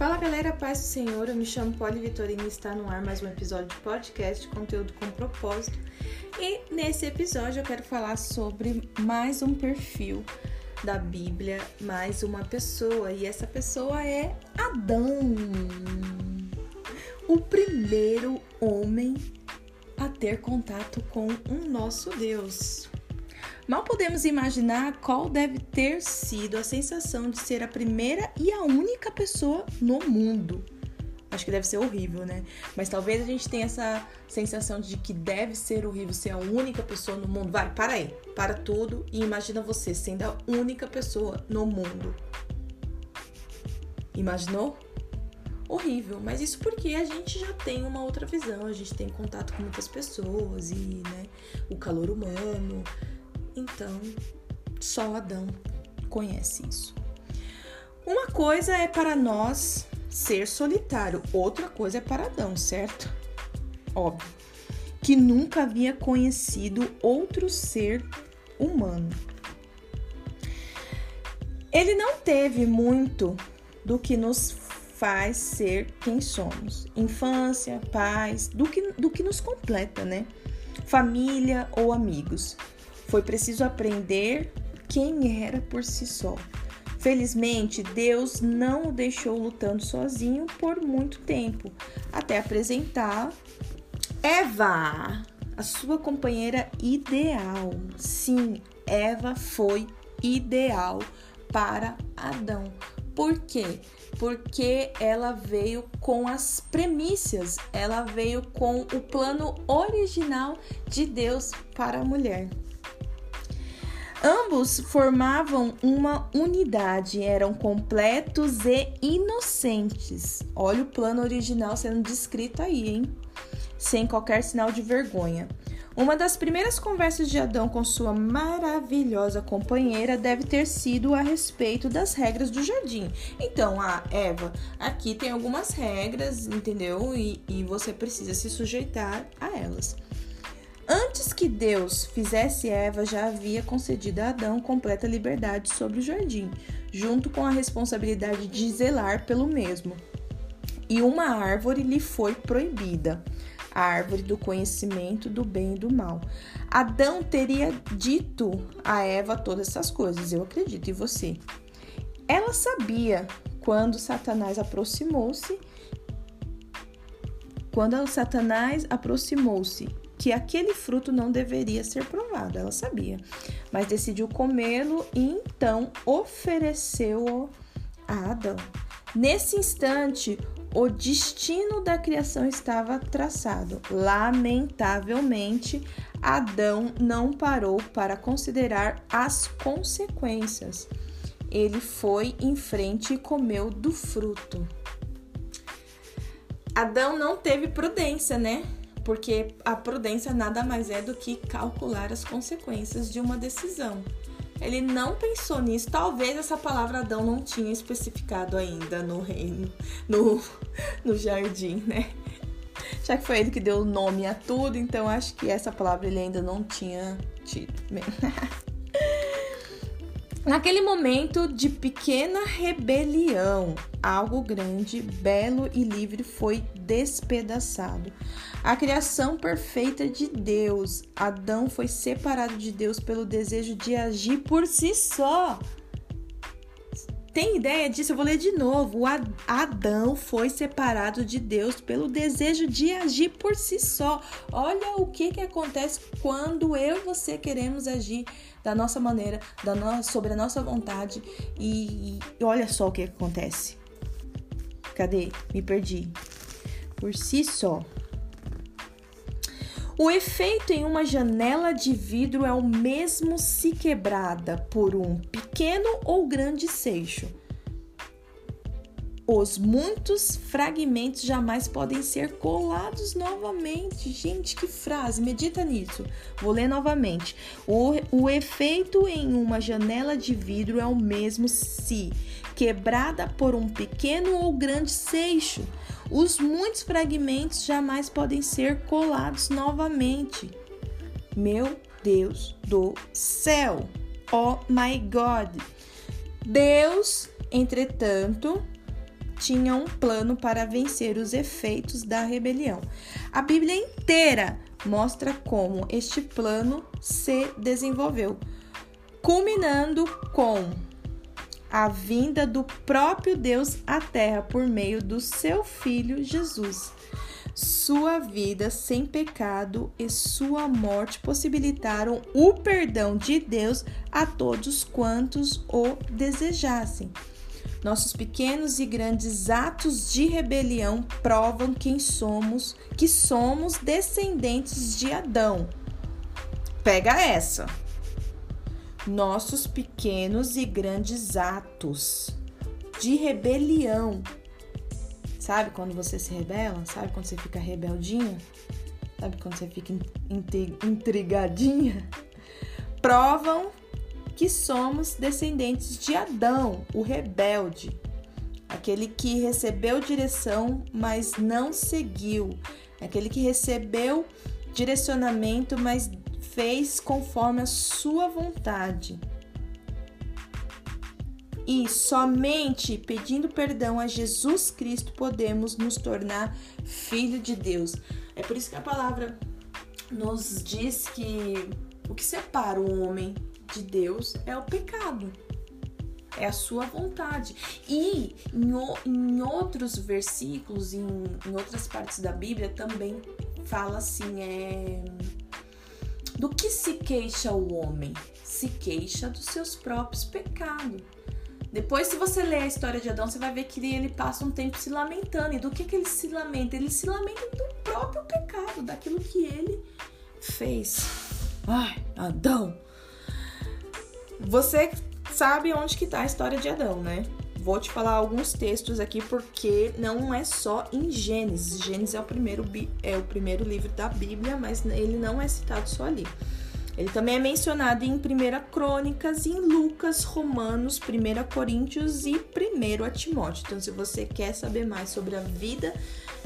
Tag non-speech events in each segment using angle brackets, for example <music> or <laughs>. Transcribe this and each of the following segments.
Fala galera, paz do Senhor, eu me chamo Poli Vitorino e está no ar mais um episódio de podcast, conteúdo com propósito. E nesse episódio eu quero falar sobre mais um perfil da Bíblia, mais uma pessoa, e essa pessoa é Adão, o primeiro homem a ter contato com o nosso Deus. Mal podemos imaginar qual deve ter sido a sensação de ser a primeira e a única pessoa no mundo. Acho que deve ser horrível, né? Mas talvez a gente tenha essa sensação de que deve ser horrível ser a única pessoa no mundo. Vai, para aí, para tudo e imagina você sendo a única pessoa no mundo. Imaginou? Horrível, mas isso porque a gente já tem uma outra visão, a gente tem contato com muitas pessoas e, né, o calor humano, então, só Adão conhece isso. Uma coisa é para nós ser solitário, outra coisa é para Adão, certo? Óbvio. Que nunca havia conhecido outro ser humano. Ele não teve muito do que nos faz ser quem somos. Infância, paz, do que, do que nos completa, né? Família ou amigos. Foi preciso aprender quem era por si só. Felizmente, Deus não o deixou lutando sozinho por muito tempo, até apresentar Eva, a sua companheira ideal. Sim, Eva foi ideal para Adão. Por quê? Porque ela veio com as premissas, ela veio com o plano original de Deus para a mulher. Ambos formavam uma unidade, eram completos e inocentes. Olha o plano original sendo descrito aí, hein? Sem qualquer sinal de vergonha. Uma das primeiras conversas de Adão com sua maravilhosa companheira deve ter sido a respeito das regras do jardim. Então, a Eva, aqui tem algumas regras, entendeu? E, e você precisa se sujeitar a elas. Antes que Deus fizesse Eva, já havia concedido a Adão completa liberdade sobre o jardim, junto com a responsabilidade de zelar pelo mesmo. E uma árvore lhe foi proibida, a árvore do conhecimento do bem e do mal. Adão teria dito a Eva todas essas coisas, eu acredito em você. Ela sabia quando Satanás aproximou-se, quando Satanás aproximou-se que aquele fruto não deveria ser provado, ela sabia, mas decidiu comê-lo e então ofereceu-o a Adão. Nesse instante, o destino da criação estava traçado. Lamentavelmente, Adão não parou para considerar as consequências. Ele foi em frente e comeu do fruto. Adão não teve prudência, né? Porque a prudência nada mais é do que calcular as consequências de uma decisão. Ele não pensou nisso. Talvez essa palavra Adão não tinha especificado ainda no reino, no, <laughs> no jardim, né? Já que foi ele que deu o nome a tudo, então acho que essa palavra ele ainda não tinha tido. <laughs> Naquele momento de pequena rebelião, algo grande, belo e livre foi despedaçado. A criação perfeita de Deus. Adão foi separado de Deus pelo desejo de agir por si só. Tem ideia disso? Eu vou ler de novo. Adão foi separado de Deus pelo desejo de agir por si só. Olha o que, que acontece quando eu e você queremos agir da nossa maneira, da no... sobre a nossa vontade. E, e olha só o que acontece. Cadê? Me perdi. Por si só. O efeito em uma janela de vidro é o mesmo se quebrada por um pequeno ou grande seixo. Os muitos fragmentos jamais podem ser colados novamente. Gente, que frase! Medita nisso. Vou ler novamente. O, o efeito em uma janela de vidro é o mesmo se quebrada por um pequeno ou grande seixo. Os muitos fragmentos jamais podem ser colados novamente. Meu Deus do céu! Oh my God! Deus, entretanto, tinha um plano para vencer os efeitos da rebelião. A Bíblia inteira mostra como este plano se desenvolveu, culminando com a vinda do próprio Deus à Terra por meio do seu Filho Jesus. Sua vida sem pecado e sua morte possibilitaram o perdão de Deus a todos quantos o desejassem. Nossos pequenos e grandes atos de rebelião provam quem somos, que somos descendentes de Adão. Pega essa. Nossos pequenos e grandes atos de rebelião. Sabe quando você se rebela? Sabe quando você fica rebeldinha? Sabe quando você fica intrigadinha? <laughs> Provam que somos descendentes de Adão, o rebelde, aquele que recebeu direção, mas não seguiu, aquele que recebeu direcionamento, mas fez conforme a sua vontade. E somente pedindo perdão a Jesus Cristo podemos nos tornar filho de Deus. É por isso que a palavra nos diz que o que separa o homem de Deus é o pecado. É a sua vontade. E em, em outros versículos, em, em, outras partes da Bíblia, também fala assim: é, do que se queixa o homem? Se queixa dos seus próprios pecados. Depois, se você ler a história de Adão, você vai ver que ele passa um tempo se lamentando. E do que, que ele se lamenta? Ele se lamenta do próprio pecado, daquilo que ele fez. Ai, Adão, você sabe onde que tá a história de Adão, né? Vou te falar alguns textos aqui porque não é só em Gênesis. Gênesis é o primeiro, é o primeiro livro da Bíblia, mas ele não é citado só ali. Ele também é mencionado em 1 Crônicas, em Lucas, Romanos, 1 Coríntios e 1 Timóteo. Então, se você quer saber mais sobre a vida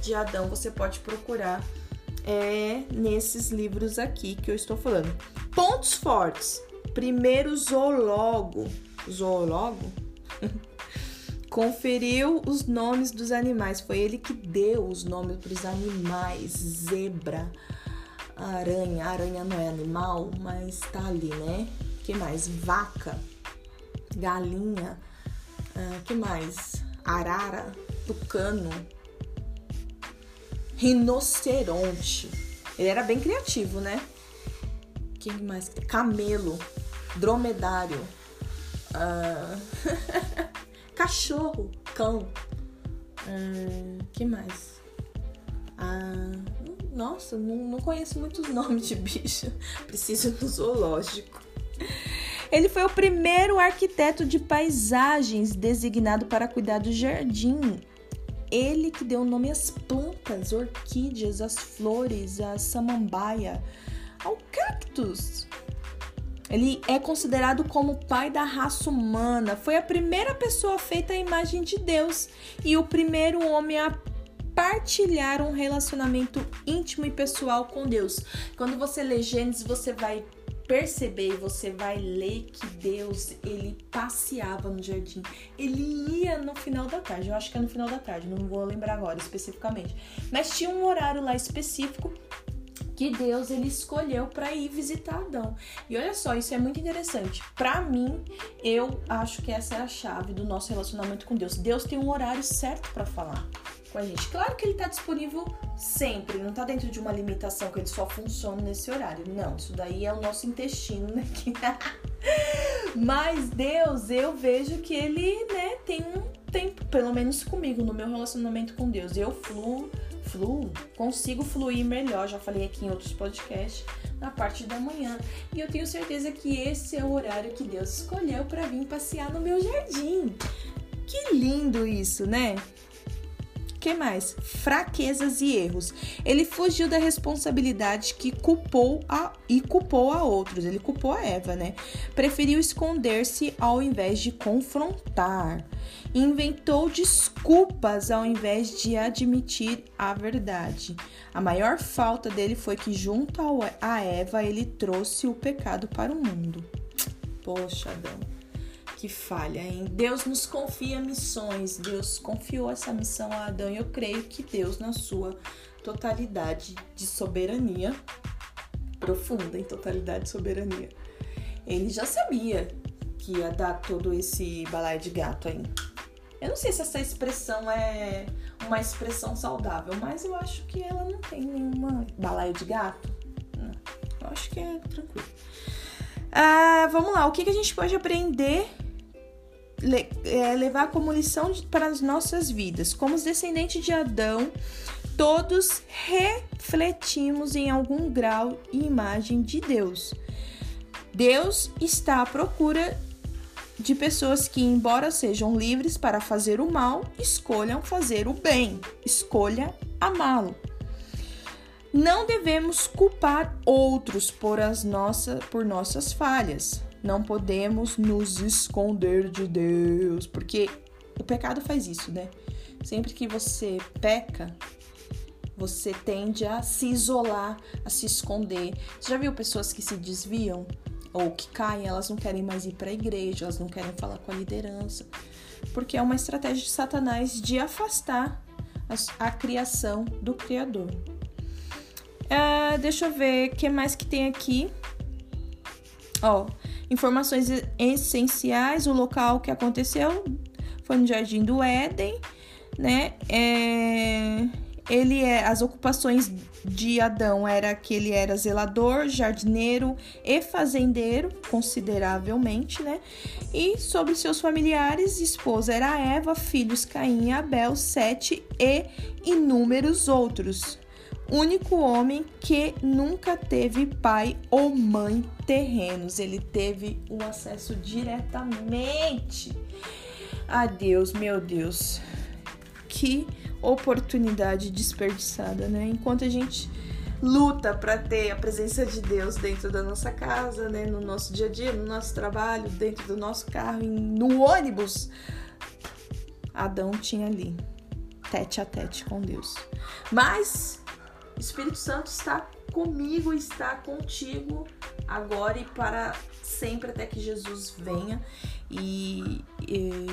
de Adão, você pode procurar é, nesses livros aqui que eu estou falando. Pontos fortes. Primeiro zoólogo, zoólogo, <laughs> conferiu os nomes dos animais. Foi ele que deu os nomes para os animais. Zebra, aranha. Aranha não é animal, mas tá ali, né? que mais? Vaca, galinha. Uh, que mais? Arara, tucano, rinoceronte. Ele era bem criativo, né? Quem mais? Camelo dromedário, uh, <laughs> cachorro, cão, uh, que mais? Uh, nossa, não, não conheço muitos <laughs> nomes de bicho, preciso do zoológico. Ele foi o primeiro arquiteto de paisagens designado para cuidar do jardim. Ele que deu nome às plantas, orquídeas, às flores, à samambaia, ao cactus. Ele é considerado como o pai da raça humana. Foi a primeira pessoa feita à imagem de Deus e o primeiro homem a partilhar um relacionamento íntimo e pessoal com Deus. Quando você lê Gênesis, você vai perceber, você vai ler que Deus, ele passeava no jardim. Ele ia no final da tarde. Eu acho que é no final da tarde, não vou lembrar agora especificamente. Mas tinha um horário lá específico que Deus ele escolheu para ir visitar Adão. E olha só, isso é muito interessante. Para mim, eu acho que essa é a chave do nosso relacionamento com Deus. Deus tem um horário certo para falar com a gente. Claro que ele está disponível sempre, não está dentro de uma limitação que ele só funciona nesse horário. Não, isso daí é o nosso intestino, né? <laughs> Mas Deus, eu vejo que ele, né, tem um tempo, pelo menos comigo, no meu relacionamento com Deus. Eu fluo fluo, consigo fluir melhor, já falei aqui em outros podcasts, na parte da manhã. E eu tenho certeza que esse é o horário que Deus escolheu para vir passear no meu jardim. Que lindo isso, né? Que mais? Fraquezas e erros. Ele fugiu da responsabilidade que culpou a, e culpou a outros. Ele culpou a Eva, né? Preferiu esconder-se ao invés de confrontar. Inventou desculpas ao invés de admitir a verdade. A maior falta dele foi que, junto a Eva, ele trouxe o pecado para o mundo. Poxa, Adão. Que falha, hein? Deus nos confia missões, Deus confiou essa missão a Adão e eu creio que Deus, na sua totalidade de soberania, profunda em totalidade de soberania, ele já sabia que ia dar todo esse balaio de gato aí. Eu não sei se essa expressão é uma expressão saudável, mas eu acho que ela não tem nenhuma balaio de gato. Não, eu acho que é tranquilo. Ah, vamos lá, o que, que a gente pode aprender, le, é, levar como lição para as nossas vidas? Como os descendentes de Adão, todos refletimos em algum grau e imagem de Deus. Deus está à procura de pessoas que, embora sejam livres para fazer o mal, escolham fazer o bem, escolha amá-lo. Não devemos culpar outros por, as nossa, por nossas falhas. Não podemos nos esconder de Deus, porque o pecado faz isso, né? Sempre que você peca, você tende a se isolar, a se esconder. Você já viu pessoas que se desviam ou que caem, elas não querem mais ir para a igreja, elas não querem falar com a liderança, porque é uma estratégia de Satanás de afastar a, a criação do Criador. Uh, deixa eu ver o que mais que tem aqui. Ó, informações essenciais, o local que aconteceu foi no Jardim do Éden, né? É, ele é as ocupações de Adão era que ele era zelador, jardineiro e fazendeiro, consideravelmente, né? E sobre seus familiares, esposa era Eva, filhos Caim e Abel, Sete e inúmeros outros. Único homem que nunca teve pai ou mãe terrenos, ele teve o acesso diretamente a Deus, meu Deus. Que oportunidade desperdiçada, né? Enquanto a gente luta para ter a presença de Deus dentro da nossa casa, né, no nosso dia a dia, no nosso trabalho, dentro do nosso carro, no ônibus, Adão tinha ali tete a tete com Deus. Mas Espírito Santo está comigo, está contigo agora e para sempre até que Jesus venha e, e,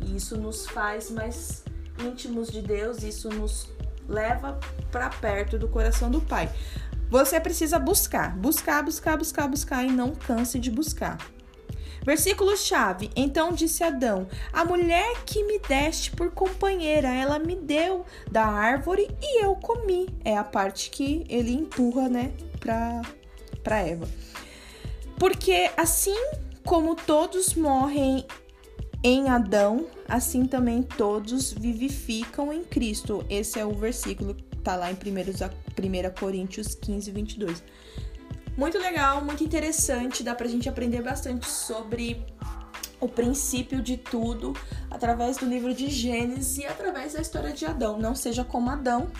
e isso nos faz mais íntimos de Deus, isso nos leva para perto do coração do Pai. Você precisa buscar, buscar, buscar, buscar, buscar e não canse de buscar. Versículo chave. Então disse Adão: A mulher que me deste por companheira, ela me deu da árvore e eu comi. É a parte que ele empurra, né, para para Eva. Porque assim como todos morrem em Adão, assim também todos vivificam em Cristo. Esse é o versículo que tá lá em 1 Coríntios 15, 22. Muito legal, muito interessante, dá pra gente aprender bastante sobre o princípio de tudo através do livro de Gênesis e através da história de Adão. Não seja como Adão,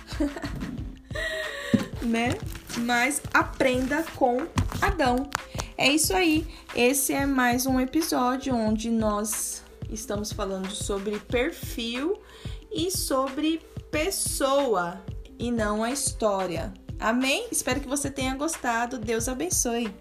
<laughs> né? Mas aprenda com Adão. É isso aí. Esse é mais um episódio onde nós estamos falando sobre perfil e sobre pessoa e não a história. Amém? Espero que você tenha gostado. Deus abençoe.